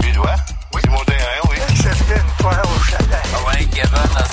Puis ouais, oui, c'est mon terrain, oui. C'était une fois au chalet. Ah ouais, Kevin,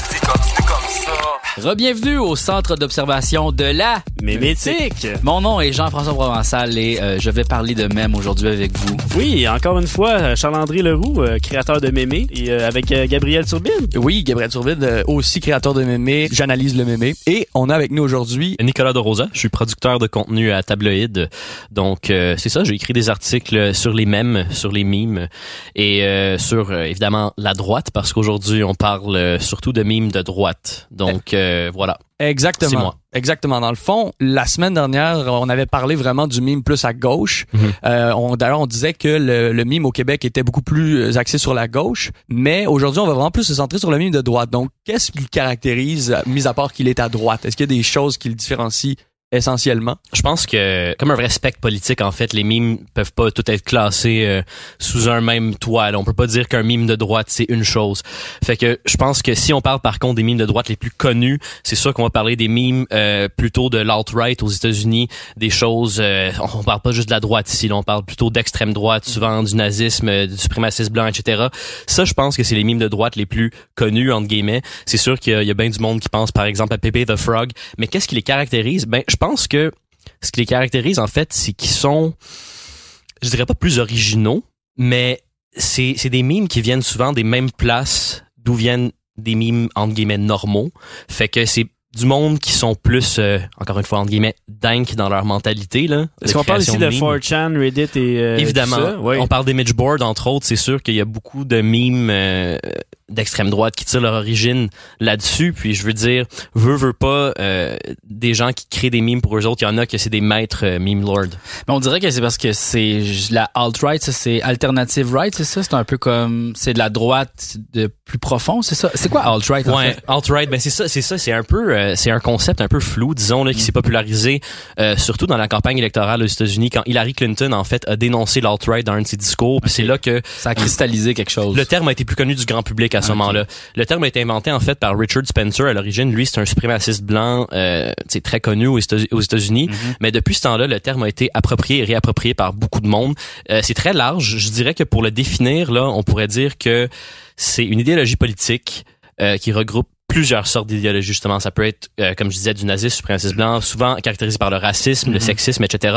c'est continue comme ça. Rebienvenue au centre d'observation de la Mémétique. Mon nom est Jean-François Provençal et euh, je vais parler de mème aujourd'hui avec vous. Oui, encore une fois, euh, Charles-André Leroux, euh, créateur de Mémé, et euh, avec euh, Gabriel Turbine. Oui, Gabriel Turvide, euh, aussi créateur de mémé, j'analyse le mémé. Et on a avec nous aujourd'hui Nicolas de Rosa, je suis producteur de contenu à Tabloïd. Donc euh, c'est ça, j'ai écrit des articles sur les mèmes, sur les mimes et euh, sur évidemment la droite parce qu'aujourd'hui on parle surtout de mimes de droite. Donc euh, voilà. Exactement. C'est moi. Exactement. Dans le fond, la semaine dernière, on avait parlé vraiment du mime plus à gauche. Mhm. Euh, on, D'ailleurs, on disait que le, le mime au Québec était beaucoup plus axé sur la gauche, mais aujourd'hui, on va vraiment plus se centrer sur le mime de droite. Donc, qu'est-ce qui le caractérise, mis à part qu'il est à droite? Est-ce qu'il y a des choses qui le différencient essentiellement? Je pense que comme un vrai spectre politique en fait, les mimes peuvent pas tout être classés euh, sous un même toit. On peut pas dire qu'un mime de droite c'est une chose. Fait que je pense que si on parle par contre des mimes de droite les plus connus, c'est sûr qu'on va parler des mimes euh, plutôt de l'alt-right aux États-Unis, des choses euh, on parle pas juste de la droite ici, là, on parle plutôt d'extrême droite, souvent du nazisme, euh, du suprémacisme blanc, etc. Ça, je pense que c'est les mimes de droite les plus connus entre guillemets. C'est sûr qu'il y a, bien du monde qui pense par exemple à Pepe the Frog, mais qu'est-ce qui les caractérise? Ben, pense que ce qui les caractérise en fait, c'est qu'ils sont, je dirais pas plus originaux, mais c'est c'est des mimes qui viennent souvent des mêmes places d'où viennent des mimes entre guillemets normaux. Fait que c'est du monde qui sont plus, euh, encore une fois, entre guillemets, dingue dans leur mentalité. là. Est-ce de qu'on parle ici de mimes. 4chan, Reddit et euh, Évidemment. tout ça? Oui. On parle d'image board, entre autres. C'est sûr qu'il y a beaucoup de mimes euh, d'extrême droite qui tirent leur origine là-dessus. Puis je veux dire, veut, veut pas, euh, des gens qui créent des mimes pour eux autres, il y en a que c'est des maîtres euh, meme lord. Mais on dirait que c'est parce que c'est la alt-right, c'est alternative right, c'est ça? C'est un peu comme, c'est de la droite de plus profond, c'est ça? C'est quoi alt-right en Ouais, alt-right, ben c'est ça, c'est ça, c'est un peu, euh, c'est un concept un peu flou, disons là, qui s'est popularisé euh, surtout dans la campagne électorale aux États-Unis quand Hillary Clinton en fait a dénoncé l'alt-right dans un de ses discours. Puis c'est là que Ça a cristallisé quelque chose. le terme a été plus connu du grand public à ce moment-là. Le terme a été inventé en fait par Richard Spencer à l'origine. Lui, c'est un suprémaciste blanc, euh, c'est très connu aux États- aux États-Unis. Mais depuis ce temps-là, le terme a été approprié et réapproprié par beaucoup de monde. Euh, c'est très large. Je dirais que pour le définir, là, on pourrait dire que c'est une idéologie politique euh, qui regroupe plusieurs sortes d'idéologies justement ça peut être euh, comme je disais du nazisme suprémaciste blanc souvent caractérisé par le racisme le sexisme etc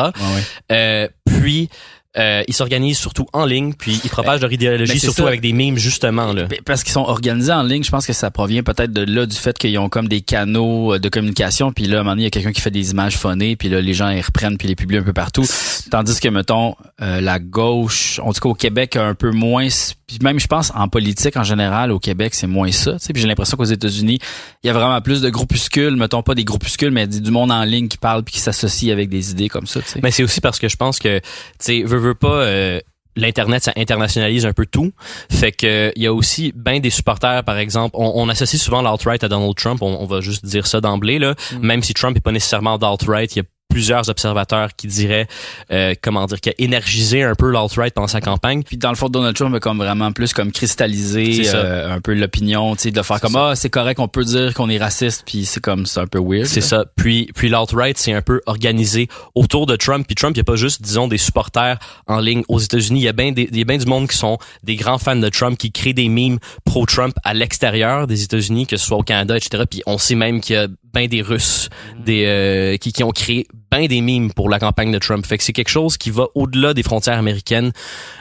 euh, puis euh, ils s'organisent surtout en ligne, puis ils propagent leur idéologie ben, surtout ça. avec des mimes justement là. Ben, Parce qu'ils sont organisés en ligne, je pense que ça provient peut-être de là du fait qu'ils ont comme des canaux euh, de communication, puis là, à un moment donné, il y a quelqu'un qui fait des images phonées, puis là, les gens, ils reprennent, puis les publient un peu partout. Tandis que, mettons, euh, la gauche, en tout cas au Québec, un peu moins, puis même, je pense, en politique en général, au Québec, c'est moins ça, tu sais, puis j'ai l'impression qu'aux États-Unis, il y a vraiment plus de groupuscules, mettons pas des groupuscules, mais du monde en ligne qui parle puis qui s'associe avec des idées comme ça, tu sais. Mais c'est aussi parce que je pense que tu sais veut pas euh, L'internet, ça internationalise un peu tout. Fait que il y a aussi bien des supporters, par exemple. On, on associe souvent l'alt-right à Donald Trump. On, on va juste dire ça d'emblée là. Même si Trump est pas nécessairement d'alt-right, il y a plusieurs observateurs qui diraient euh, comment dire qu'il a énergisé un peu l'alt-right pendant sa campagne. Puis dans le fond, Donald Trump a comme vraiment plus comme cristallisé euh, un peu l'opinion, tu sais, de faire comme ah c'est correct, on peut dire qu'on est raciste, puis c'est comme c'est un peu weird. C'est ça. Puis, puis l'alt-right, c'est un peu organisé autour de Trump. Puis Trump, il n'y a pas juste, disons, des supporters en ligne aux États-Unis. Il y a bien des, y bien du monde qui sont des grands fans de Trump, qui créent des memes pro-Trump à l'extérieur des États-Unis, que ce soit au Canada, etc. Puis on sait même qu'il y a bien des Russes, des euh, qui, qui ont créé bien des memes pour la campagne de Trump. Fait que c'est quelque chose qui va au-delà des frontières américaines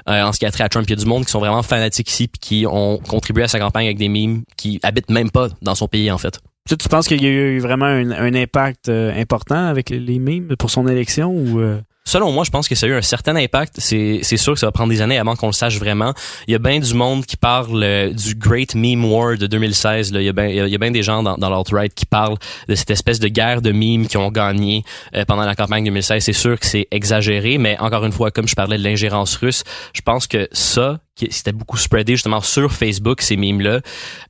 euh, en ce qui a trait à Trump. Il y a du monde qui sont vraiment fanatiques ici puis qui ont contribué à sa campagne avec des memes qui habitent même pas dans son pays, en fait. Tu, tu penses qu'il y a eu vraiment un, un impact euh, important avec les, les mimes pour son élection ou euh, selon moi, je pense que ça a eu un certain impact. C'est, sûr que ça va prendre des années avant qu'on le sache vraiment. Il y a bien du monde qui parle euh, du Great Meme War de 2016. Là. Il y a bien, il y a bien des gens dans, dans l'alt-right qui parlent de cette espèce de guerre de memes qui ont gagné euh, pendant la campagne 2016. C'est sûr que c'est exagéré, mais encore une fois, comme je parlais de l'ingérence russe, je pense que ça, c'était beaucoup spreadé justement sur Facebook, ces memes-là,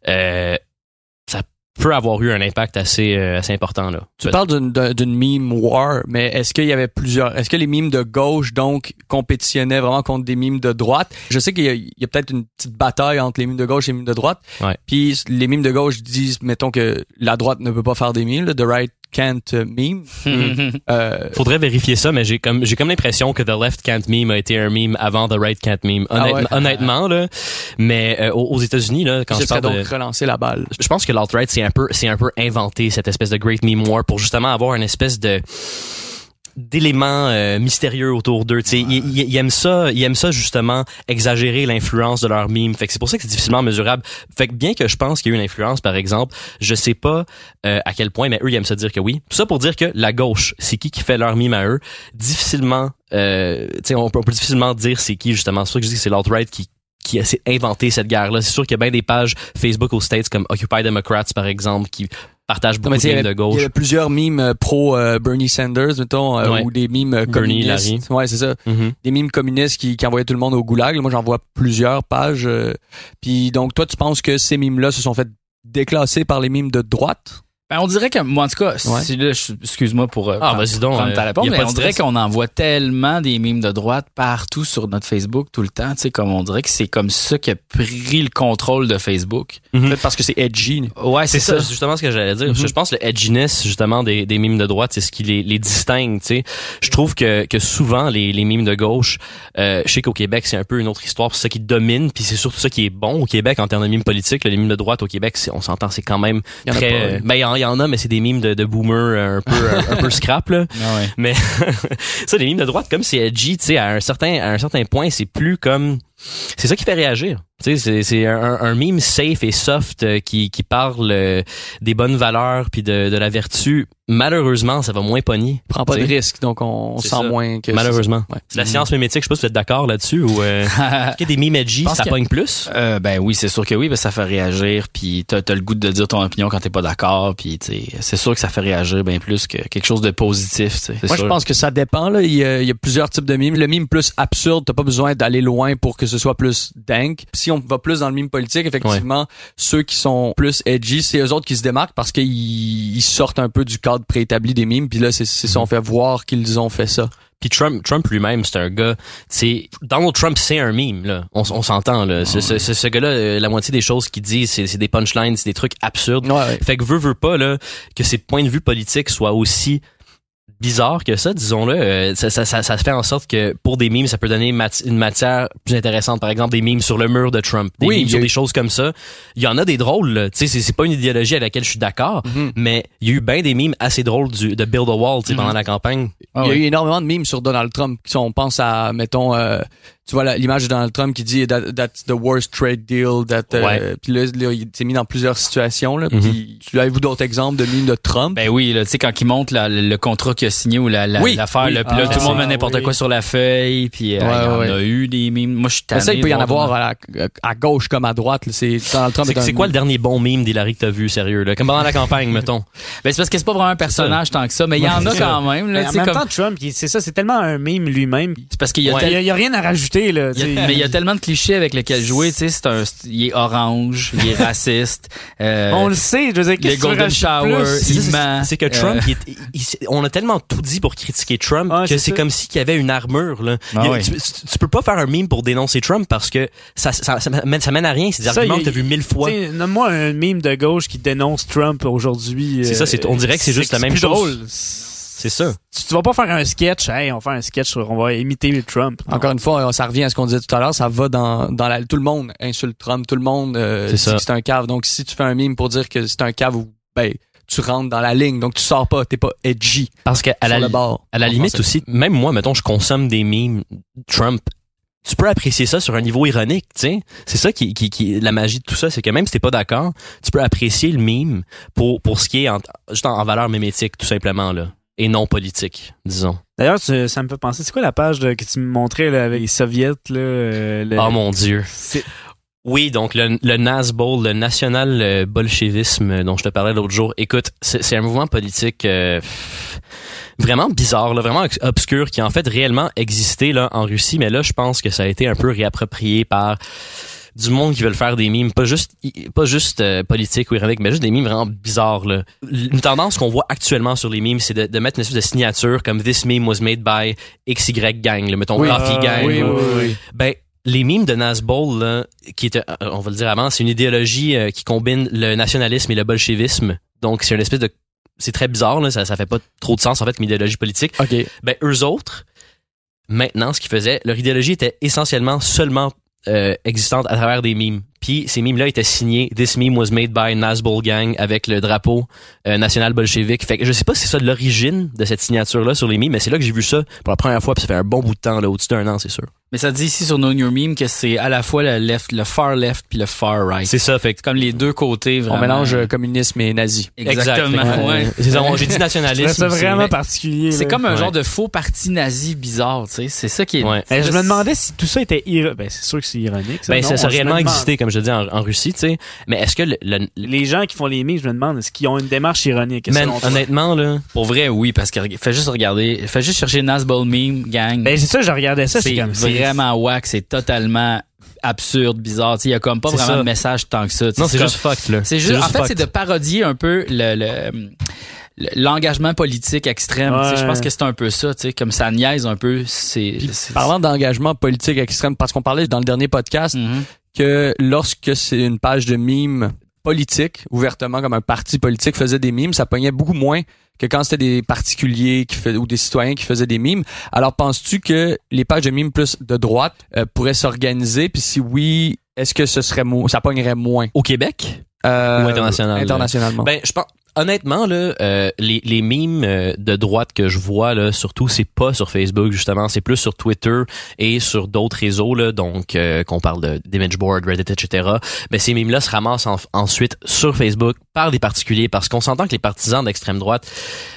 euh, peut avoir eu un impact assez, euh, assez important là. Tu parles d'une d'un- d'une meme war, mais est-ce qu'il y avait plusieurs Est-ce que les memes de gauche donc compétitionnaient vraiment contre des memes de droite? Je sais qu'il y a, a peut-être une petite bataille entre les memes de gauche et les memes de droite. Ouais. Puis les memes de gauche disent, mettons que la droite ne peut pas faire des memes, là, the right can't uh, meme. Euh, Faudrait vérifier ça, mais j'ai comme j'ai comme l'impression que The Left Can't Meme a été un meme avant The Right Can't Meme. Ah ouais? Honnêtement là, mais euh, aux États-Unis là, quand je parle donc de relancer la balle. je pense que l'alt-right c'est un peu c'est un peu inventé cette espèce de great meme war pour justement avoir une espèce de d'éléments euh, mystérieux autour d'eux. Ils, ils- ils aiment ça, ils aiment ça justement exagérer l'influence de leur meme. Fait que c'est pour ça que c'est difficilement mesurable. Fait que bien que je pense qu'il y a eu une influence, par exemple, je sais pas euh, à quel point, mais eux ils aiment ça dire que oui. Tout ça pour dire que la gauche, c'est qui qui fait leur meme à eux, difficilement, euh, tu sais, on, peut- on peut difficilement dire c'est qui justement. C'est pour ça que je dis que c'est l'alt-right qui qui a inventé cette guerre-là. C'est sûr qu'il y a bien des pages Facebook aux States comme Occupy Democrats, par exemple, qui beaucoup mais de sais, il y Il gauche. avait plusieurs memes euh, pro euh, Bernie Sanders, mettons, euh, Ouais. ou des Bernie, communistes. Ouais, c'est ça. Mhm. Des memes communistes qui, qui envoyaient tout le monde au goulag. Moi, j'en vois plusieurs pages. Puis donc, toi, tu penses que ces memes-là se sont fait déclasser par les memes de droite? Ben, on dirait que, moi, en tout cas, Ouais. si excuse-moi pour euh, Ah, prendre- vas-y donc, prendre ta euh, réponse, y a mais on dirait stress. qu'on envoie tellement des mimes de droite partout sur notre Facebook tout le temps, tu sais, comme on dirait que c'est comme ça qui a pris le contrôle de Facebook. Mhm. Peut-être parce que c'est edgy. Ouais, C'est ça, c'est justement ce que j'allais dire. Mhm. Je pense que le edginess, justement, des, des mimes de droite, c'est ce qui les, les distingue, tu sais. Je trouve que, que souvent, les, les mimes de gauche, euh, je sais qu'au Québec, c'est un peu une autre histoire, c'est ça qui domine, puis c'est surtout ça qui est bon au Québec en termes de mimes politiques. Là, les mimes de droite au Québec, c'est- on s'entend, c'est quand même Il y en a très... euh, il y, en- a, mais c'est des mimes de, de boomers euh, un peu, un, peu scrap, là. Ah ouais. Mais ça, les mimes de droite, comme c'est edgy, tu sais, à un certain, à un certain point, c'est plus comme, c'est ça qui fait réagir. Tu sais, c'est, c'est un, un meme safe et soft euh, qui, qui parle euh, des bonnes valeurs puis de, de la vertu. Malheureusement, ça va moins pogner. Prends pas de sais. risque, donc on sent ça. moins que... Malheureusement. Ouais. C'est la science mémétique, je sais pas si vous êtes d'accord là-dessus ou euh, est-ce qu'il y a des ça que- pogne plus? Euh, ben oui, c'est sûr que oui, que ça fait réagir, puis t'as as le goût de dire ton opinion quand t'es pas d'accord, puis tu sais, c'est sûr que ça fait réagir bien plus que quelque chose de positif. tu sais, c'est Moi, je pense que ça dépend. Là. Il, y a, il y a plusieurs types de mimes. Le mime plus absurde, t'as pas besoin d'aller loin pour que ce soit plus dank. Si on va plus dans le mime politique, effectivement, ceux qui sont plus edgy, c'est eux autres qui se démarquent parce qu'ils ils sortent un peu du cadre préétabli des mimes. Puis là, c'est ça, on fait voir qu'ils ont fait ça. Puis Trump, Trump lui-même, c'est un gars. C'est Donald Trump, c'est un meme là. On, on s'entend là. Ce, ce, ce- ce gars-là, euh, la moitié des choses qu'il dit, c'est c'est des punchlines, c'est des trucs absurdes. Ouais, ouais. Fait que veut veut pas là que ses points de vue politiques soient aussi bizarres que ça, disons-le. Euh, ça, ça, ça, ça fait en sorte que pour des memes, ça peut donner mat- une matière plus intéressante. Par exemple, des memes sur le mur de Trump, des Oui, y sur a eu- des choses comme ça. Il y en a des drôles. là. Tu sais, c'est c'est pas une idéologie à laquelle je suis d'accord, Mhm. mais il y a eu bien des memes assez drôles du, de Build a Wall tu sais, pendant la campagne. Ah il y a eu énormément de mimes sur Donald Trump. Si on pense à, mettons, euh, tu vois la- l'image de Donald Trump qui dit that, that's the worst trade deal. That, euh, Ouais. Puis là, là, il s'est mis dans plusieurs situations. Là, Mhm. Puis tu avez-vous d'autres exemples de mimes de Trump? Ben oui, là, tu sais, quand il montre la- le, contrat qu'il a signé ou la, la- Oui, l'affaire, oui. là, puis là, Ah, tout le monde met n'importe oui. quoi sur la feuille, puis euh, Ouais, il y en ouais. a eu des mimes. Moi, je suis tanné. ça, il peut y en voir avoir à, la- à gauche comme à droite. là. C'est Donald Trump. C'est quoi le dernier bon meme d'Hillary que t'as vu, sérieux, là? Comme pendant la campagne, mettons. Ben, c'est parce que c'est pas vraiment un personnage tant que ça, mais il y en a quand même, là, en tu sais, même comme, temps, Trump, c'est ça, c'est tellement un meme lui-même. c'est parce qu'il y a rien à rajouter, là. il y a- tu mais il y a tellement de clichés avec lesquels jouer, tu sais, c'est un, il est orange, il est raciste, euh, On le sait, je veux dire, le tu golden shower? C'est il ça, ment. c'est- C'est que Trump, il est- il- il- on a tellement tout dit pour critiquer Trump que c'est comme s'il y avait une armure. Là. Ah tu, tu- tu peux pas faire un meme pour dénoncer Trump parce que ça, ça, ça, mène, ça mène à rien. C'est des arguments que t'as vu mille fois. Tu sais, Nomme-moi un meme de gauche qui dénonce Trump aujourd'hui. C'est euh, ça, c'est- on dirait que c'est juste la même chose. C'est ça. Tu, tu vas pas faire un sketch, hey, on va faire un sketch, sur- on va imiter Trump. Non. Encore une fois, ça revient à ce qu'on disait tout à l'heure, ça va dans, dans la, tout le monde insulte Trump, tout le monde euh, C'est dit ça. que c'est un cave. Donc si tu fais un meme pour dire que c'est un cave, ou ben tu rentres dans la ligne, donc tu sors pas, t'es pas edgy Parce qu'à la, bord. à la limite français. aussi, même moi, mettons, je consomme des memes Trump. Tu peux apprécier ça sur un niveau ironique, tu sais. C'est ça qui, qui, qui, la magie de tout ça, c'est que même si t'es pas d'accord, tu peux apprécier le meme pour, pour ce qui est en, juste en, en valeur mémétique, tout simplement, là. Et non politique, disons. D'ailleurs, ça me fait penser, c'est quoi la page de- que tu me montrais là, avec les soviets là euh, le- Oh mon dieu. Oui, donc le, le Nazbol, le national euh, bolchevisme euh, dont je te parlais l'autre jour. Écoute, c'est un mouvement politique euh, vraiment bizarre, là, vraiment obs- obscur, qui a en fait réellement existé là en Russie, mais là je pense que ça a été un peu réapproprié par du monde qui veulent faire des mimes, pas juste pas juste euh, politiques ou ironiques, mais juste des mimes vraiment bizarres. Là. Une tendance qu'on voit actuellement sur les mimes, c'est de, de mettre une espèce de signature comme This meme was made by XY Gang, là, mettons Oui. Coffee Ah, Gang. oui, ou- oui, oui. ben, les mimes de Nazbol, là, qui était, euh, on va le dire avant, c'est une idéologie euh, qui combine le nationalisme et le bolchevisme. Donc, c'est une espèce de, c'est très bizarre, là, ça, ça fait pas trop de sens, en fait, comme idéologie politique. OK. Ben, eux autres, maintenant, ce qu'ils faisaient, leur idéologie était essentiellement seulement euh, existante à travers des mimes. Puis ces mimes-là étaient signés This meme was made by Nazbol Gang avec le drapeau euh, national bolchevique. Fait que je sais pas si c'est ça l'origine de cette signature-là sur les mimes, mais c'est là que j'ai vu ça pour la première fois, puis ça fait un bon bout de temps, là, au-dessus d'un an, c'est sûr. Mais ça dit ici sur Know Your Meme que c'est à la fois le left, le far left puis le far right. C'est ça, fait que C'est comme les deux côtés vraiment. On mélange euh, communisme et nazi. Exactement. Exact. Fait que, ouais. c'est ça, on- j'ai dit nationalisme. c'est- vraiment particulier. C'est comme un Ouais. genre de faux parti nazi bizarre, tu sais. C'est ça qui est. Ouais. Ben, je me demandais si tout ça était ironique. Ben, c'est sûr que c'est ironique. Ça, Ben, non? ça, ça réellement demande. existé, comme je le dis, en, en Russie, tu sais. Mais est-ce que le, le- Les gens qui font les mimes, je me demande, est-ce qu'ils ont une démarche ironique? man, honnêtement, là, Pour vrai, oui, parce que fais juste regarder, fais juste chercher Nazbol Meme Gang. Ben, c'est ça, je regardais ça, c'est c'est comme vraiment whack, c'est totalement absurde, bizarre. Il y a comme pas vraiment ça. de message tant que ça. non, c'est juste fucked, là. C'est juste, en fait, c'est de parodier un peu le, le- le- l'engagement politique extrême. Je pense que c'est un peu ça, comme ça niaise un peu. C'est, Parlant d'engagement politique extrême, parce qu'on parlait dans le dernier podcast Mhm. que lorsque c'est une page de mimes politique, ouvertement comme un parti politique faisait des mimes, ça pognait beaucoup moins que quand c'était des particuliers qui ou des citoyens qui faisaient des mimes. Alors penses-tu que les pages de mimes plus de droite euh, pourraient s'organiser? Puis si oui, est-ce que ce serait mo- ça pognerait moins? Au Québec? Euh, Ou international? Internationalement. Ben, je pense, honnêtement, là, euh, les, les mimes euh, de droite que je vois, là, surtout, c'est pas sur Facebook, justement, c'est plus sur Twitter et sur d'autres réseaux, là, donc, euh, qu'on parle d'image board, Reddit, etc. Mais ces mimes-là se ramassent en- ensuite sur Facebook par des particuliers, parce qu'on s'entend que les partisans d'extrême droite,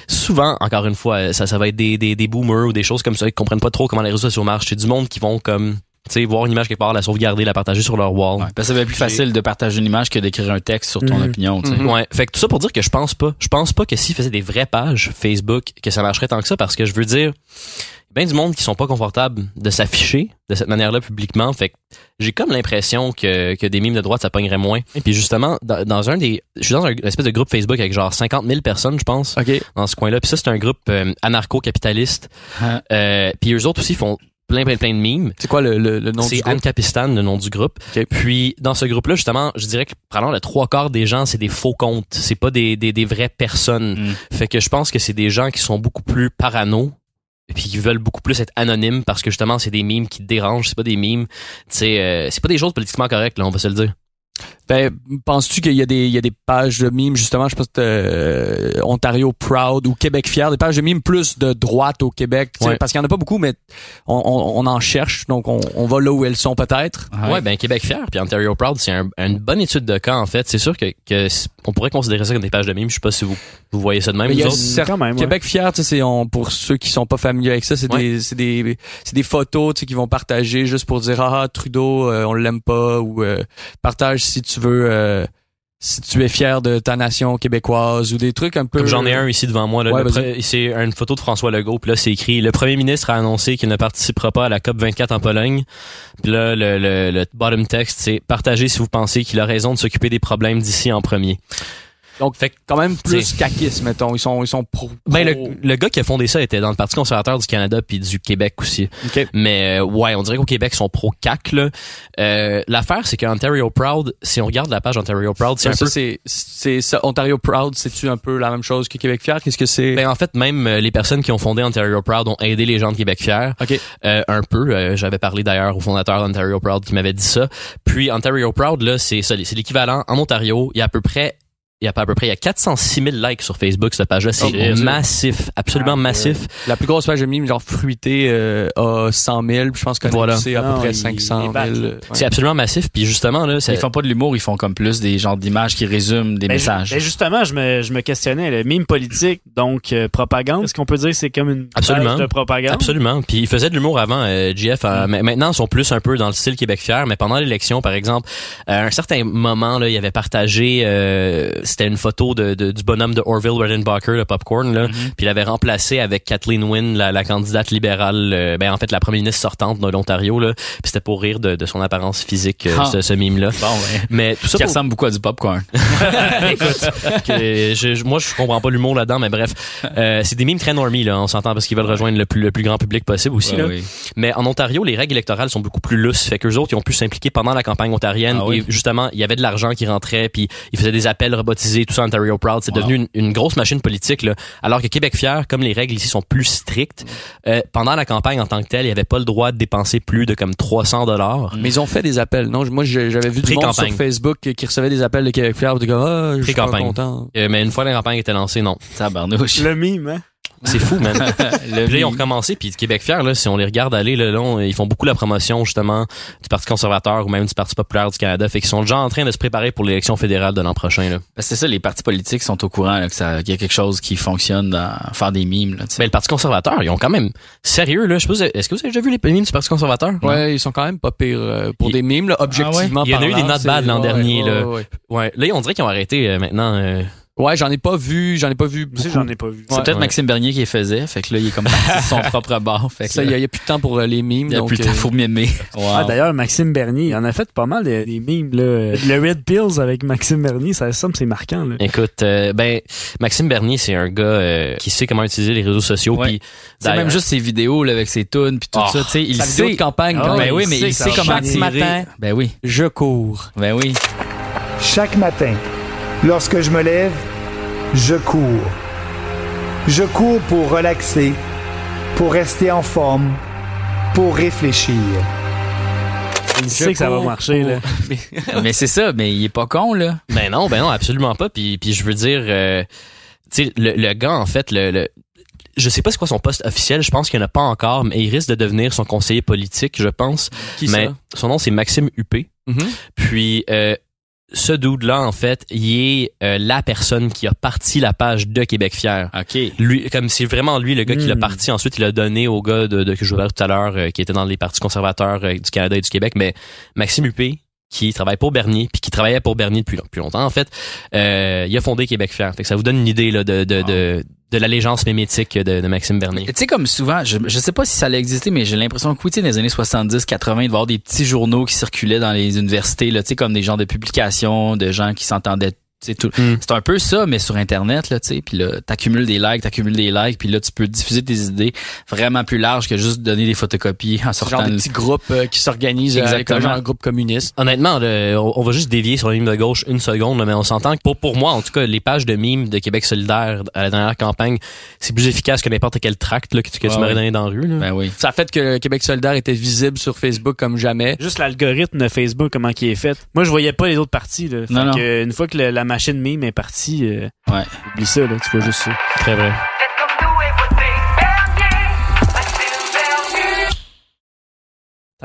souvent, encore une fois, ça, ça va être des, des, boomers ou des choses comme ça qui comprennent pas trop comment les réseaux sociaux marchent. C'est du monde qui vont comme, sais, voir une image quelque part, la sauvegarder, la partager sur leur wall. Ouais, parce que c'est plus facile de partager une image que d'écrire un texte sur ton Mhm. opinion. tu sais. Mhm. Ouais, fait que tout ça pour dire que je pense pas. Je pense pas que s'ils faisaient des vraies pages Facebook, que ça marcherait tant que ça, parce que je veux dire, il y a bien du monde qui sont pas confortables de s'afficher de cette manière-là publiquement. Fait que j'ai comme l'impression que, que des mimes de droite, ça pognerait moins. Et puis justement, dans, dans un des... Je suis dans un une espèce de groupe Facebook avec genre 50 000 personnes, je pense, OK. dans ce coin-là. Puis ça, c'est un groupe euh, anarcho-capitaliste. Ah. Euh, puis eux autres aussi font plein, plein, plein de mimes. C'est quoi le, le, le nom du C'est groupe? Anne Capistan, le nom du groupe. Ok. Puis dans ce groupe-là, justement, je dirais que probablement le trois quarts des gens, c'est des faux comptes. C'est pas des, des, des vraies personnes. Mm. Fait que je pense que c'est des gens qui sont beaucoup plus parano et puis qui veulent beaucoup plus être anonymes parce que justement c'est des mimes qui te dérangent, c'est pas des mimes, sais, euh, c'est pas des choses politiquement correctes là, on va se le dire. Ben, penses-tu qu'il y a des il y a des pages de mimes justement, je pense que euh, Ontario Proud ou Québec Fier, des pages de mimes plus de droite au Québec, tu sais, Ouais. parce qu'il y en a pas beaucoup, mais on, on, on en cherche, donc on, on va là où elles sont peut-être. Ouais, ben Québec fier puis Ontario Proud, c'est un, une bonne étude de cas en fait. C'est sûr que, que on pourrait considérer ça comme des pages de mimes. Je sais pas si vous vous voyez ça de même. Mais il y a certes- Quand même, ouais. Québec Fier, tu sais, c'est on, pour ceux qui sont pas familiers avec ça, c'est Ouais. des c'est des c'est des photos, tu sais, qu'ils vont partager juste pour dire ah ah, Trudeau, euh, on l'aime pas ou euh, partage si tu veux. euh, si tu es fier de ta nation québécoise ou des trucs un peu Comme j'en ai un ici devant moi, là, Ouais, c'est une photo de François Legault, puis là c'est écrit le premier ministre a annoncé qu'il ne participera pas à la COP 24 en Pologne. Puis là le, le, le bottom text c'est partagez si vous pensez qu'il a raison de s'occuper des problèmes d'ici en premier. Donc Fait quand même plus caquistes mettons, ils sont ils sont pro. ben pro- le, le gars qui a fondé ça était dans le Parti conservateur du Canada puis du Québec aussi. OK. Mais euh, ouais, on dirait qu'au Québec ils sont pro CAC là. Euh, l'affaire c'est qu'Ontario Proud, si on regarde la page Ontario Proud, c'est un ça, peu c'est c'est ça Ontario Proud, c'est-tu un peu la même chose que Québec Fier? Qu'est-ce que c'est? Ben en fait, même euh, les personnes qui ont fondé Ontario Proud ont aidé les gens de Québec Fier. OK. Euh, un peu. Euh, J'avais parlé d'ailleurs au fondateur d'Ontario Proud qui m'avait dit ça. Puis Ontario Proud, là, c'est ça, c'est l'équivalent. En Ontario, il y a à peu près il y a pas à peu près il y a 406 000 likes sur Facebook cette page-là. C'est Oh, Dieu. massif, absolument Ah, massif. La plus grosse page de mime, genre fruité, euh, a 100 000. puis Je pense que Voilà. c'est à peu Non, près il- 500 il 000. bat, là. Ouais. C'est absolument massif. Puis justement là, c'est Ils font pas de l'humour, ils font comme plus des genres d'images qui résument des Ben, messages. ju- ben, justement, je me, je me questionnais, le mime politique, donc euh, propagande. Est-ce qu'on peut dire que c'est comme une Absolument. page de propagande? Absolument. Puis il faisait de l'humour avant, euh, GF. euh, mais maintenant, ils sont plus un peu dans le style Québec fier. Mais pendant l'élection, par exemple, à un certain moment, là, il avait partagé, euh, c'était une photo de, de- du bonhomme de Orville Redenbacher, le popcorn, là. Puis il avait remplacé avec Kathleen Wynne, la, la candidate libérale, euh, ben en fait la première ministre sortante de l'Ontario, là. Puis c'était pour rire de, de son apparence physique, euh, Ah. ce, ce mime-là. Bon, ouais. Mais tout ça Qui pour- ressemble beaucoup à du popcorn. Écoute, que je- moi je comprends pas l'humour là-dedans, mais bref, euh, c'est des mimes très normie là, on s'entend parce qu'ils veulent rejoindre le plus, le plus grand public possible aussi Ouais, là. oui. Mais en Ontario, les règles électorales sont beaucoup plus lousses, fait qu'eux autres ils ont pu s'impliquer pendant la campagne ontarienne Ah oui? et justement il y avait de l'argent qui rentrait, puis ils faisaient des appels tout ça Ontario Proud, c'est Wow. devenu une, une grosse machine politique là. Alors que Québec fier, comme les règles ici sont plus strictes, euh, pendant la campagne en tant que telle, il y avait pas le droit de dépenser plus de comme 300 dollars. Mais ils ont fait des appels. Non, moi j'avais vu du monde sur. Facebook qui recevait des appels de Québec Fier. Puis comme, ah, je suis pas content. Euh, mais une fois la campagne était lancée, non. Tabarnouche. Le mime, hein? C'est fou, man. Le Puis là, ils ont recommencé, puis Québec fier, là, si on les regarde aller le long, ils font beaucoup la promotion justement du Parti conservateur ou même du Parti populaire du Canada. Fait qu'ils sont déjà en train de se préparer pour l'élection fédérale de l'an prochain. Là. Parce que C'est ça, les partis politiques sont au courant là, que ça- qu'il y a quelque chose qui fonctionne dans faire des mimes. Là, tu sais. Mais le Parti conservateur, ils ont quand même sérieux là. Je sais pas, si- est-ce que vous avez déjà vu les mimes du Parti conservateur? Ouais, ils sont quand même pas pires euh, pour Il- des mimes, là, objectivement Il y en a eu des not bad l'an ouais, dernier, ouais, là. Ouais, Ouais. Là, on dirait qu'ils ont arrêté euh, maintenant. euh, Ouais, j'en ai pas vu, j'en ai pas vu aussi, j'en ai pas vu. C'est Ouais. peut-être ouais. Maxime Bernier qui les faisait. Fait que là, il est comme son propre bord. Fait que Ça, il y, là, a- il y a plus de temps pour euh, les mimes. il y a donc, plus de temps, euh, faut mimer. Wow. Ah, d'ailleurs, Maxime Bernier, il en a fait pas mal des, des mimes, là. Le Red Pills avec Maxime Bernier, ça semble, c'est marquant, là. Écoute, euh, ben Maxime Bernier, c'est un gars euh, qui sait comment utiliser les réseaux sociaux. Ouais. Puis même juste ses vidéos là, avec ses tunes puis tout Oh, ça, tu sais, il vidéo sait. de campagne, Ah quand ouais, ben oui, mais sait il sait comment tirer. matin, Ben oui, je cours. ben oui. Chaque matin, lorsque je me lève, je cours. Je cours pour relaxer, pour rester en forme, pour réfléchir. Il sait que ça va marcher, là. mais c'est ça, mais il est pas con là. Ben non, ben non, absolument pas. Puis, puis je veux dire, euh, tu sais, le, le gars en fait, le, le je sais pas c'est quoi son poste officiel. Je pense qu'il n'y en a pas encore, mais il risque de devenir son conseiller politique, je pense. Qui mais ça? son nom c'est Maxime Huppé. Mhm. Puis euh, ce dude là en fait, il est euh, la personne qui a parti la page de Québec fier. OK. Lui, comme c'est vraiment lui le gars qui l'a Hmm. parti. Ensuite, il l'a donné au gars de, de que je vous parlais tout à l'heure, euh, qui était dans les partis conservateurs euh, du Canada et du Québec. Mais Maxime Huppé, qui travaille pour Bernier, puis qui travaillait pour Bernier depuis, depuis longtemps, en fait, euh, il a fondé Québec Fier. Fait que ça vous donne une idée là, de, de, de, de l'allégeance mémétique de, Maxime Bernier. Tu sais, comme souvent, je, je sais pas si ça allait exister, mais j'ai l'impression que, oui, tu sais, dans les années 70, 80, il devait y avoir des petits journaux qui circulaient dans les universités, là, tu sais, comme des genres de publications, de gens qui s'entendaient, tout. Mm. C'est un peu ça, mais sur Internet, là, tu sais, puis là, t'accumules des likes, t'accumules des likes, puis là, tu peux diffuser tes idées vraiment plus larges que juste donner des photocopies en C'est genre sortant des petits groupes euh, qui s'organisent euh, avec un Exactement. genre de groupe communiste. Honnêtement, le- on, va juste dévier sur la ligne de gauche une seconde, là, mais on s'entend que pour, pour moi, en tout cas, les pages de mimes de Québec solidaire à la dernière campagne, c'est plus efficace que n'importe quel tract là, que tu, que tu m'aurais donné dans la rue. Là. Ben oui. Ça a fait que Québec solidaire était visible sur Facebook comme jamais. Juste l'algorithme de Facebook, comment qui est fait. Moi, je voyais pas les autres parties, là. Fait Non, non. une fois que le- la machine mime est partie, euh, Ouais. oublie ça, là. Tu vois juste ça. Très vrai.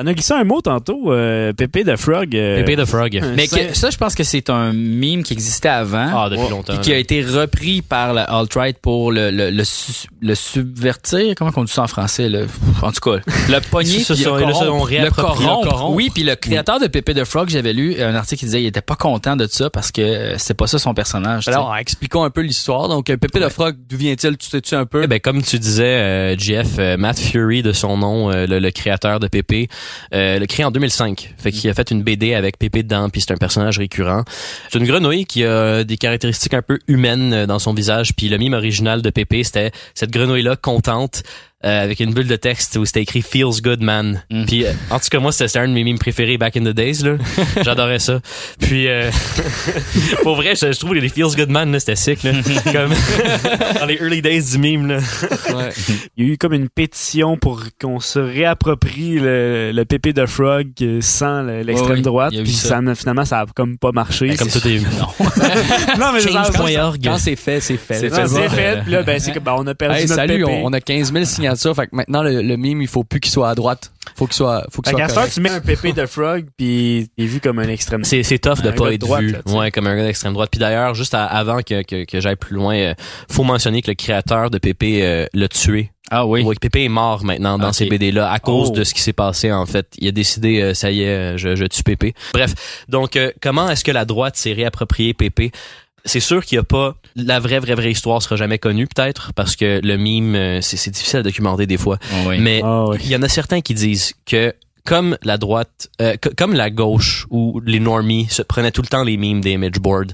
T'en as glissé un mot tantôt, euh, Pépé de Frog. euh, Pépé the Frog. Mais que, ça, je pense que c'est un meme qui existait avant. Ah, depuis Ouais. longtemps. Puis qui a été repris par la alt-right pour le, le, le, su- le subvertir. Comment on dit ça en français? Là? En tout cas, le pogner. Ça, puis ça, le corrompre. Le corrompre. Corrompre. Oui, puis le créateur de Pépé de Frog, j'avais lu un article qui disait qu'il était pas content de ça parce que euh, c'est pas ça son personnage. Alors, expliquons un peu l'histoire. Donc, euh, Pépé Ouais. le Frog, d'où vient-il? Tu sais-tu un peu? Eh ben, comme tu disais, euh, Jeff, euh, Matt Fury de son nom, euh, le, le créateur de Pépé, euh, le créé en 2005. Fait qu'il a fait une BD avec Pépé dedans, puis c'est un personnage récurrent. C'est une grenouille qui a des caractéristiques un peu humaines euh, dans son visage, puis le mime original de Pépé, c'était cette grenouille-là contente euh, avec une bulle de texte où c'était écrit Feels Good Man. Mm. Puis euh, en tout cas moi c'était un de mes mimes préférés back in the days là. J'adorais ça. Puis euh, pour vrai je, je trouve les Feels Good Man là c'était sick là. Comme dans les early days du meme là. Ouais. Il y a eu comme une pétition pour qu'on se réapproprie le, le pépé de Frog euh, sans le- l'extrême Ouais, oui, droite. Puis ça. ça, n'a- finalement, ça a comme pas marché. Ben, comme tout est Non. non, mais ça- Change.org. Quand c'est fait, c'est fait. c'est fait, bon. c'est fait. Puis là, ben, c'est que, ben, on a perdu Hey, notre salut, pépé. on, on a 15 000 signatures, fait que maintenant le, le mime, il faut plus qu'il soit à droite. Faut qu'il soit, faut qu'il Fait soit qu'à ce temps, correct. tu mets un pépé de Frog, puis il est vu comme un extrême. C'est, c'est tough de Un pas être droite, vu. là, ouais, comme un gars d'extrême droite. Puis d'ailleurs, juste à- avant que, que, que j'aille plus loin, euh, faut mentionner que le créateur de Pépé euh, l'a tué. Ah oui. Ouais, Pépé est mort maintenant dans ces BD-là à cause Oh. de ce qui s'est passé en fait. Il a décidé, euh, ça y est, euh, je, je tue Pépé. Bref, donc euh, comment est-ce que la droite s'est réappropriée Pépé? C'est sûr qu'il y a pas la vraie vraie vraie histoire sera jamais connue peut-être parce que le mime euh, c'est, difficile à documenter des fois Oui. mais Ah oui. il y en a certains qui disent que comme la droite, euh, co- comme la gauche ou les normies se prenaient tout le temps les memes des image boards,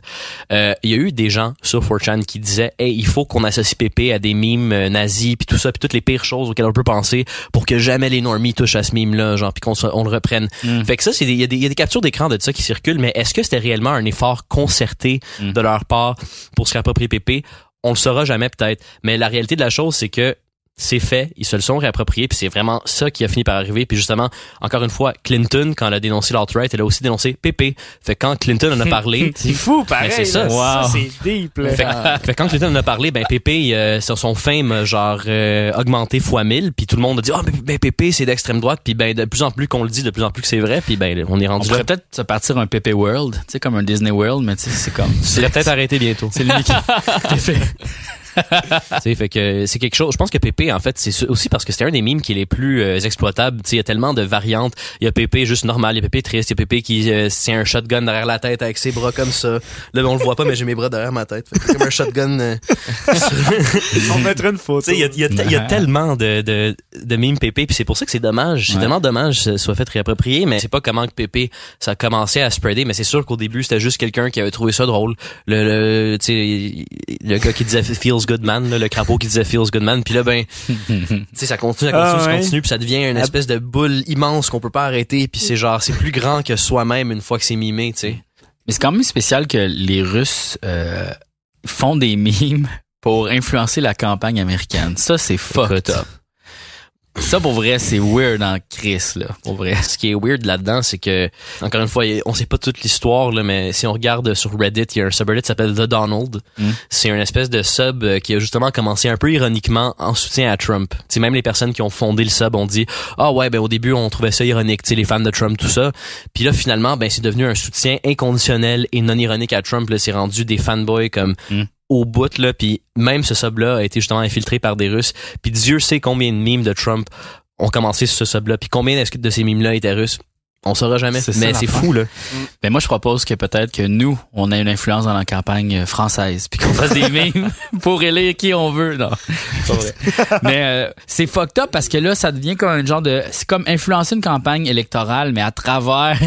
euh, il y a eu des gens sur 4chan qui disaient hey, il faut qu'on associe Pépé à des memes euh, nazis puis tout ça puis toutes les pires choses auxquelles on peut penser pour que jamais les normies touchent à ce meme là genre puis qu'on on le reprenne. Mm. Fait que ça c'est il y, a des- il y a des captures d'écran de ça qui circulent mais est-ce que c'était réellement un effort concerté Mm. de leur part pour se réapproprier Pépé? On le saura jamais peut-être, mais la réalité de la chose c'est que c'est fait, ils se le sont réappropriés, puis c'est vraiment ça qui a fini par arriver. Puis justement, encore une fois, Clinton, quand elle a dénoncé l'alt-right, elle a aussi dénoncé Pépé. Fait que quand Clinton en a parlé, C'est fou, pareil. Ben, c'est ça. Wow. c'est deep, là. fait, que- fait que quand Clinton en a parlé, ben Pépé, euh, sur son fame, genre euh, augmenté fois 1000, puis tout le monde a dit ah mais ben, Pépé c'est d'extrême droite, puis ben de plus en plus qu'on le dit, de plus en plus que c'est vrai, puis ben on est On rendu là. pourrait peut-être se partir un Pépé World, tu sais, comme un Disney World, mais tu sais, c'est comme. Ça serait peut-être arrêté bientôt. C'est l'unique. Tu sais, fait que c'est quelque chose. Je pense que Pépé, en fait, c'est aussi parce que c'était un des mimes qui est les plus euh, exploitables. Tu sais, il y a tellement de variantes. Il y a Pépé juste normal, il y a Pépé triste, il y a Pépé qui euh, tient un shotgun derrière la tête avec ses bras comme ça. Là, on le voit pas, mais j'ai mes bras derrière ma tête. Fait que comme un shotgun. euh, On mettra une photo. tu sais, il y a, il y a y a tellement de, de, de mimes Pépé, puis c'est pour ça que c'est dommage. C'est Ouais. tellement dommage que ça soit fait réapproprier, mais c'est pas comment que Pépé ça a commencé à spreader, mais c'est sûr qu'au début c'était juste quelqu'un qui avait trouvé ça drôle. Le, le le gars qui disait feels good man, là, le crapaud qui disait feels good man, puis là ben, tu sais ça continue, ça continue, Ah ça ouais. continue, puis ça devient une espèce de boule immense qu'on peut pas arrêter, puis c'est genre c'est plus grand que soi-même une fois que c'est mimé, tu sais. Mais c'est quand même spécial que les Russes euh, font des mimes pour influencer la campagne américaine. Ça, c'est fucked up. Ça, pour vrai, c'est weird en Chris, là. Pour vrai. Ce qui est weird là-dedans, c'est que, encore une fois, on sait pas toute l'histoire, là, mais si on regarde sur Reddit, il y a un subreddit qui s'appelle The Donald. Mm. C'est une espèce de sub euh, qui a justement commencé un peu ironiquement en soutien à Trump. Tu même les personnes qui ont fondé le sub ont dit, ah ouais, ben au début, on trouvait ça ironique, tu sais, les fans de Trump, tout ça. Puis là, finalement, ben c'est devenu un soutien inconditionnel et non ironique à Trump. Là, c'est rendu des fanboys comme Mm. Au bout, là. Puis même ce sub-là a été justement infiltré par des Russes. Puis Dieu sait combien de mimes de Trump ont commencé sur ce sub-là. Puis combien est-ce que de ces mimes-là étaient russes? On saura jamais. Mais c'est fou, là. Ben moi, je propose que peut-être que nous, on a une influence dans la campagne euh, française, puis qu'on fasse des mimes pour élire qui on veut. Non, vrai. mais euh, c'est fucked up parce que là, ça devient comme un genre de, c'est comme influencer une campagne électorale, mais à travers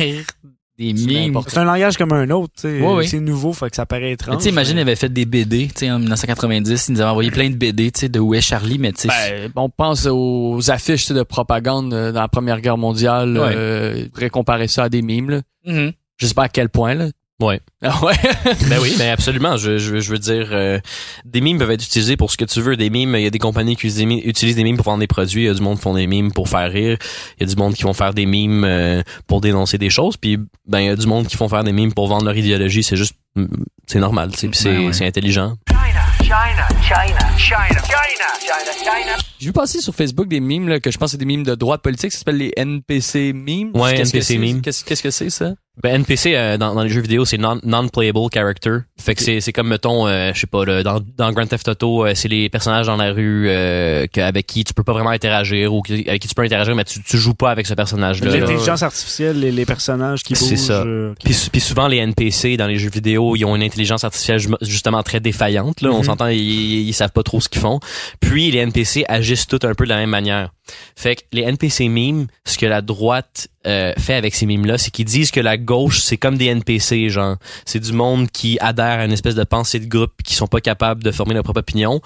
des mimes. C'est un langage comme un autre, tu sais. Oui, oui. C'est nouveau, fait que ça paraît Mais étrange. tu sais, imagine, il avait fait des BD, tu sais, en 1990, il nous avait envoyé plein de BD, tu sais, de Où est Charlie, mais tu sais, Ben, on pense aux affiches tu sais, de propagande euh, dans la Première Guerre mondiale. Ouais. Euh, on pourrait comparer ça à des mimes. Là. Mhm. Je sais pas à quel point. Là. Ouais. Ah ouais? Ben oui, ben absolument. Je, je, je veux dire, euh, des mimes peuvent être utilisés pour ce que tu veux. Des mimes, il y a des compagnies qui utilisent des mimes, mimes pour vendre des produits. Il y a du monde qui font des mimes pour faire rire. Il y a du monde qui vont faire des mimes euh, pour dénoncer des choses. Puis ben il y a du monde qui font faire des mimes pour vendre leur idéologie. C'est juste, mm, c'est normal. tu sais, Puis c'est Ben ouais. c'est intelligent. China, China, China, China, China, China. J'ai vu passer sur Facebook des mimes là, que je pense que c'est des mimes de droite politique. Ça s'appelle les NPC memes. Ouais, NPC. Qu'est-ce qu'est-ce que c'est ça? Ben NPC euh, dans, dans les jeux vidéo c'est non non playable character. Fait que c'est c'est comme mettons euh, je sais pas là, dans dans Grand Theft Auto euh, c'est les personnages dans la rue euh, que, avec qui tu peux pas vraiment interagir ou qui- avec qui tu peux interagir mais tu tu joues pas avec ce personnage là. L'intelligence artificielle, les, les personnages qui C'est bougent. ça. euh, Puis, sou- puis souvent les NPC dans les jeux vidéo, ils ont une intelligence artificielle ju- justement très défaillante. Là, on Mhm. s'entend, ils, ils savent pas trop ce qu'ils font. Puis les NPC agissent tous un peu de la même manière. Fait que les NPC memes, ce que la droite euh, fait avec ces memes là, c'est qu'ils disent que la gauche c'est comme des NPC, genre c'est du monde qui adhère à une espèce de pensée de groupe, qui sont pas capables de former leur propre opinion.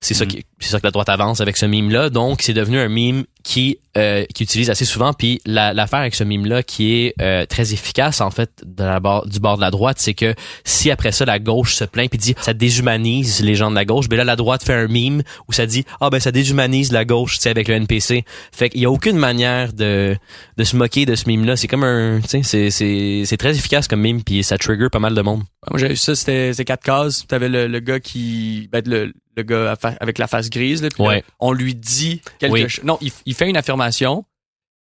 C'est ça Mhm. qui, c'est ça que la droite avance avec ce mime là. Donc c'est devenu un mime qui euh, qui utilise assez souvent. Puis la- l'affaire avec ce mime là qui est euh, très efficace en fait de la bord, du bord de la droite, c'est que si après ça la gauche se plaint puis dit ça déshumanise les gens de la gauche, ben là la droite fait un mime où ça dit ah ben ça déshumanise la gauche, tu sais avec le NPC. Fait qu'il y a aucune manière de de se moquer de ce mime là. C'est comme un, tu sais, c'est c'est c'est très efficace comme mime puis ça trigger pas mal de monde. Moi, j'avais vu ça, c'était c'était quatre cases. T'avais le, le gars qui, ben, le, le gars avec la face grise, là, puis là, Ouais. on lui dit quelque Oui. chose. Non, il, il fait une affirmation.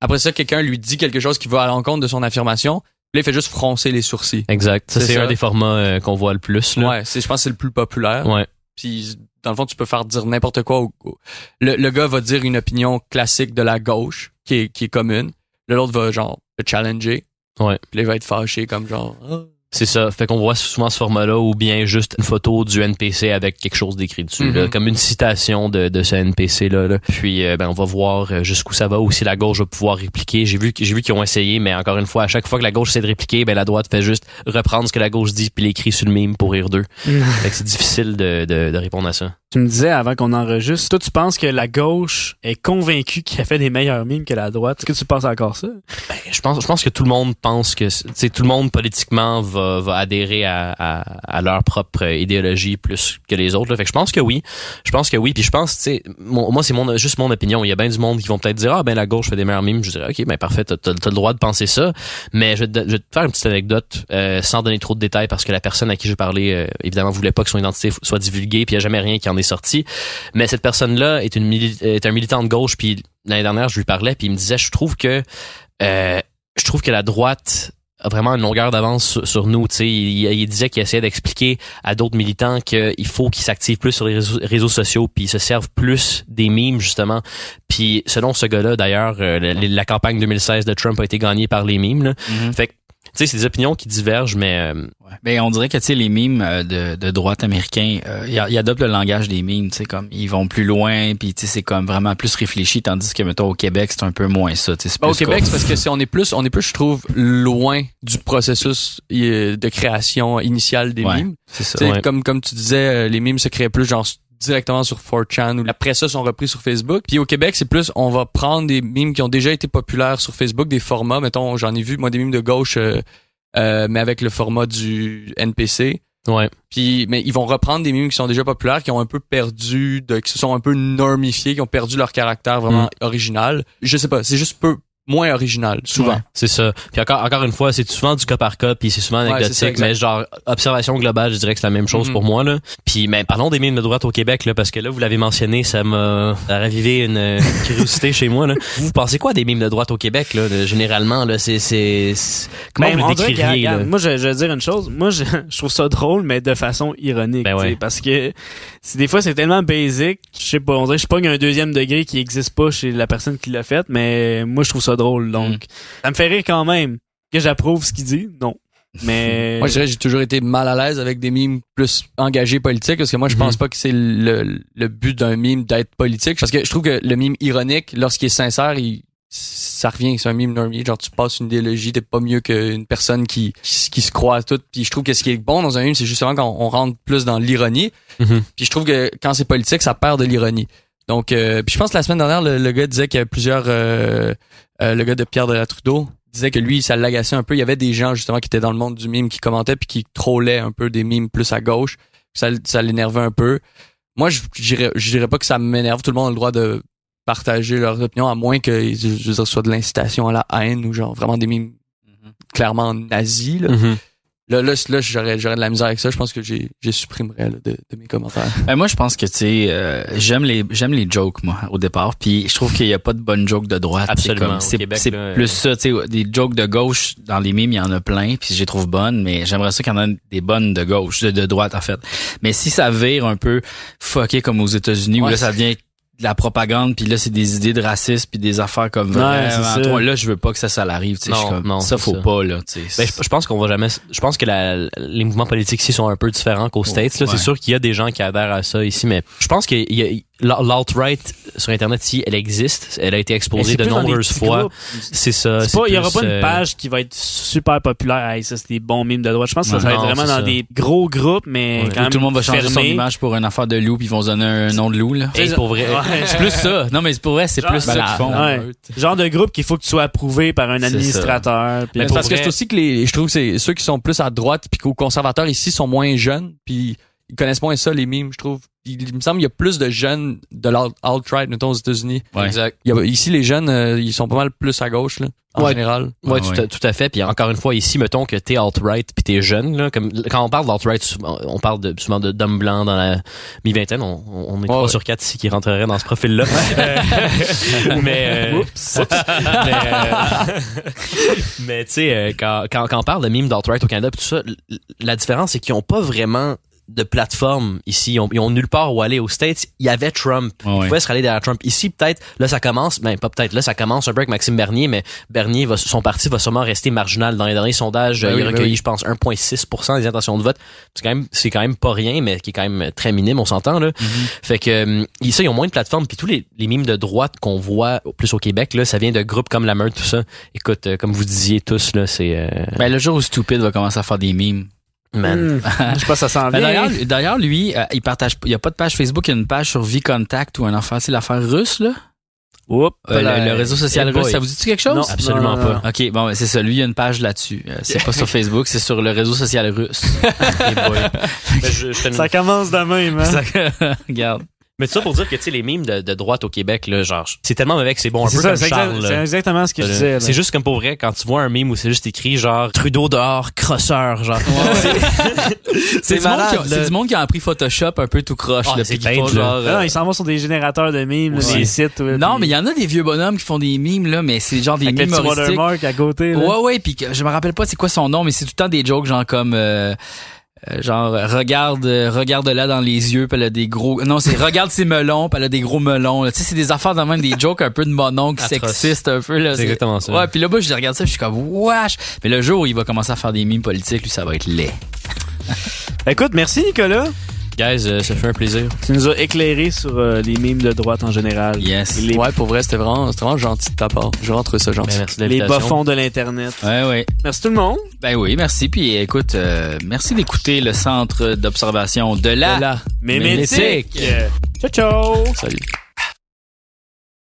Après ça, quelqu'un lui dit quelque chose qui va à l'encontre de son affirmation. Là, il fait juste froncer les sourcils. Exact. Ça C'est un des formats euh, qu'on voit le plus là. Ouais, c'est, je pense que c'est le plus populaire. Ouais. Puis dans le fond, tu peux faire dire n'importe quoi. au- au- le, le gars va dire une opinion classique de la gauche qui est, qui est commune. L'autre va genre le challenger. Ouais. Puis là, il va être fâché comme genre. Ah. C'est ça. Fait qu'on voit souvent ce format-là ou bien juste une photo du NPC avec quelque chose d'écrit dessus, là, Mhm. comme une citation de, de ce NPC-là. là. Puis euh, ben, on va voir euh, jusqu'où ça va, ou si la gauche va pouvoir répliquer. J'ai vu, j'ai vu qu'ils ont essayé, mais encore une fois, à chaque fois que la gauche essaie de répliquer, ben, la droite fait juste reprendre ce que la gauche dit puis l'écrit sur le mime pour rire d'eux. fait que c'est difficile de, de, de répondre à ça. Tu me disais avant qu'on enregistre, toi tu penses que la gauche est convaincue qu'il a fait des meilleurs mimes que la droite? Est-ce que tu penses encore ça? Ben, je pense, je pense que tout le monde pense que, tu tout le monde politiquement va, va adhérer à, à, leur propre idéologie plus que les autres. Là. Fait que je pense que oui. Je pense que oui. Puis je pense, tu sais, moi c'est mon, juste mon opinion. Il y a bien du monde qui vont peut-être dire ah ben la gauche fait des meilleurs mimes. Je dirais ok ben parfait, t'as, t'as le droit de penser ça. Mais je vais te, faire une petite anecdote euh, sans donner trop de détails parce que la personne à qui j'ai parlé euh, évidemment voulait pas que son identité soit divulguée puis il y a jamais rien qui en est sorti. Mais cette personne là est une est un militant de gauche puis l'année dernière je lui parlais puis il me disait je trouve que euh, je trouve que la droite a vraiment une longueur d'avance sur, sur nous. Tu sais, il, il disait qu'il essayait d'expliquer à d'autres militants qu'il faut qu'ils s'activent plus sur les réseaux, réseaux sociaux, puis ils se servent plus des mimes justement. Puis selon ce gars-là, d'ailleurs, euh, la, la campagne 2016 de Trump a été gagnée par les mimes. Là. Fait que sais, c'est des opinions qui divergent, mais euh, Ben, on dirait que tu sais les mimes euh, de, de droite américain, euh, ils, ils adoptent le langage des mimes, tu sais comme ils vont plus loin, puis tu sais c'est comme vraiment plus réfléchi, tandis que mettons au Québec c'est un peu moins ça. tu sais, c'est Ben, au Québec, c'est parce que si on est plus, on est plus, je trouve, loin du processus euh, de création initiale des Ouais, mimes. c'est ça. Tu sais, ouais. Comme comme tu disais, euh, les mimes se créaient plus genre directement sur 4chan ou après ça sont repris sur Facebook. Puis au Québec, c'est plus on va prendre des mimes qui ont déjà été populaires sur Facebook, des formats, mettons, j'en ai vu moi des mimes de gauche euh, euh, mais avec le format du NPC. ouais. Puis mais ils vont reprendre des mimes qui sont déjà populaires, qui ont un peu perdu de qui se sont un peu normifiés, qui ont perdu leur caractère vraiment Mm. original. Je sais pas, c'est juste peu moins original souvent. Ouais. C'est ça. Puis encore, encore une fois, c'est souvent du cas par cas, puis c'est souvent anecdotique, mais genre observation globale, je dirais que c'est la même chose Mhm. pour moi là. Puis mais parlons des mimes de droite au Québec là, parce que là vous l'avez mentionné, ça m'a ravivé une euh, curiosité chez moi là. Vous pensez quoi des mimes de droite au Québec là, de- généralement là, c'est c'est comment Ben, vous on le dirait que, décririez regarde, là? Moi, je, je vais dire une chose. Moi, je, je trouve ça drôle, mais de façon ironique. Ben tu sais, ouais. Parce que des fois, c'est tellement basic. Je sais pas, on dirait je pogne un deuxième degré qui existe pas chez la personne qui l'a fait, mais moi, je trouve ça drôle. Donc, Mm. ça me fait rire quand même. Que j'approuve ce qu'il dit, non. Mais... Moi, je dirais que j'ai toujours été mal à l'aise avec des mimes plus engagés politiques parce que moi, je pense pas que c'est le, le but d'un mime d'être politique. Parce que je trouve que le mime ironique, lorsqu'il est sincère, il, ça revient, c'est un mime normie. Genre, tu passes une idéologie, t'es pas mieux qu'une personne qui, qui, qui se croit à tout. Puis je trouve que ce qui est bon dans un mime, c'est justement quand on rentre plus dans l'ironie. Mhm. Puis je trouve que quand c'est politique, ça perd de l'ironie. Donc, euh, puis je pense que la semaine dernière, le, le gars disait qu'il y avait plusieurs, euh, euh, le gars de Pierre de la Trudeau disait que lui, ça l'agaçait un peu. Il y avait des gens justement qui étaient dans le monde du mime qui commentaient puis qui trollaient un peu des mimes plus à gauche. Ça, ça l'énervait un peu. Moi, je dirais, pas que ça m'énerve. Tout le monde a le droit de partager leurs opinions, à moins que je je veux dire, ce soit de l'incitation à la haine ou genre vraiment des mimes clairement nazis. Là, Mhm. Là, là, là, j'aurais, j'aurais de la misère avec ça. Je pense que j'ai, j'ai supprimerais là, de, de mes commentaires. Ben, moi je pense que tu sais euh, j'aime les j'aime les jokes moi au départ puis je trouve qu'il y a pas de bonnes jokes de droite C'est Absolument. c'est Québec, c'est là, plus euh, ça tu sais des jokes de gauche dans les mimes il y en a plein puis je les trouve bonnes mais j'aimerais ça qu'il y en ait des bonnes de gauche de, de droite en fait mais si ça vire un peu fucké comme aux États-Unis où là ça devient de la propagande puis là c'est des idées de racisme puis des affaires comme c'est ça. trop. là je veux pas que ça ça l'arrive tu sais Non, comme non, ça faut ça. pas là tu sais Ben, je, je pense qu'on va jamais. Je pense que la- les mouvements politiques ici sont un peu différents qu'aux States. Là, ouais. c'est sûr qu'il y a des gens qui adhèrent à ça ici, mais je pense qu'il y l'alt-right sur Internet, si elle existe, elle a été exposée de nombreuses fois. C'est ça. C'est pas, il y aura pas une euh, page qui va être super populaire. Hey, ça, c'est des bons mimes de droite. Je pense que ça, Ouais. va être vraiment dans ça. des gros groupes, mais quand même tout le monde va changer son image pour une affaire de loup puis ils vont se donner un nom de loup là. hey, pour vrai. Ouais. C'est plus ça. Non mais c'est pour vrai, c'est plus ça qu'ils font. ouais. Genre de groupe qu'il faut que tu sois approuvé par un administrateur. puis- Mais pour parce que c'est aussi que les, je trouve que c'est ceux qui sont plus à droite puis qu'aux conservateurs ici sont moins jeunes puis ils connaissent moins ça les mimes, je trouve. Il, il me semble qu'il y a plus de jeunes de l'alt- alt-right, mettons aux États-Unis. Ouais. Exact. Il y a- ici les jeunes, euh, ils sont pas mal plus à gauche là, en Ouais. général. Ouais, Ouais, tout, ouais. À, tout à fait. Puis encore une fois, ici, mettons que t'es alt-right puis t'es jeune, là, comme quand on parle d'alt-right, on parle de, souvent de d'hommes blancs dans la mi-vingtaine. On, on on est trois sur quatre ici qui rentreraient dans ce profil-là. Euh, mais euh, oups. mais, euh, mais tu sais, euh, quand, quand, quand on parle de mimes d'alt-right au Canada, pis tout ça, la différence c'est qu'ils ont pas vraiment de plateforme ici. Ils ont, ils ont nulle part où aller. Aux States, il y avait Trump. Ouais, Ils ouais. pouvaient se rallier derrière Trump. Ici, peut-être, là, ça commence, ben, pas peut-être, là, ça commence un peu avec Maxime Bernier, mais Bernier, va, son parti va sûrement rester marginal. Dans les derniers sondages, Ben euh, oui, il a ben recueilli, je pense, 1,6% des intentions de vote. C'est quand même, c'est quand même pas rien, mais qui est quand même très minime, on s'entend, là. Fait que, ils- ça, ils ont moins de plateformes. Puis tous les, les mimes de droite qu'on voit plus au Québec, là, ça vient de groupes comme La Meute, tout ça. Écoute, euh, comme vous disiez tous, là, c'est, euh, Ben le jour où Stupid va commencer à faire des mimes. Man. Hmm. Je sais pas, ça s'en Ben, vient. d'ailleurs, lui, euh, il partage, il y a pas de page Facebook, il y a une page sur V-Contact ou un affaire, c'est l'affaire russe, là. Oups, Euh, le, le réseau social boy. russe, ça vous dit quelque chose? Non, Absolument non, non, pas. Ok, bon, ben, c'est ça. Lui, il y a une page là-dessus. Euh, c'est pas sur Facebook, c'est sur le réseau social russe. Boy. Mais je- je te- Ça commence de même, hein? Ça- Regarde. Mais tout ça pour dire que, tu sais, les mimes de, de droite au Québec, là, genre, c'est tellement mauvais que c'est bon. Un C'est peu ça, comme c'est Charles, exact- là. c'est exactement ce que je Euh, disais. là. C'est juste comme pour vrai, quand tu vois un meme où c'est juste écrit genre Trudeau dehors, crosseur, genre. C'est du, monde qui a- c'est du monde qui a appris Photoshop un peu tout croche, Ah, là, c'est genre, non, euh, ils s'en vont sur des générateurs de mimes, Ouais. des sites. ouais, Non, puis- mais il y en a des vieux bonhommes qui font des mimes, là, mais c'est genre des avec le mimes humoristiques. watermark à côté. là. Ouais, ouais, puis que- je me rappelle pas c'est quoi son nom, mais c'est tout le temps des jokes genre comme euh, euh, genre regarde euh, regarde là dans les yeux, puis elle a des gros non, c'est regarde ses melons, puis elle a des gros melons. là. Tu sais, c'est des affaires de même des jokes un peu de mononcle Atroce. sexiste un peu là. C'est exactement ça. Ouais, puis là moi je regarde ça, je suis comme wesh. Mais le jour où il va commencer à faire des mimes politiques, lui ça va être laid. Écoute, merci Nicolas. Guys, euh, ça fait un plaisir. Tu nous as éclairé sur euh, les mimes de droite en général. Yes. Les, Ouais, pour vrai, c'était vraiment, c'était vraiment gentil de ta part. Je rentre ça gentil. Ben, merci de les bas-fonds de l'Internet. Ouais, ouais. Merci tout le monde. Ben oui, merci. Puis écoute, euh, merci d'écouter le centre d'observation de la Voilà. Mémétique. Mémétique. Ciao, ciao. Salut.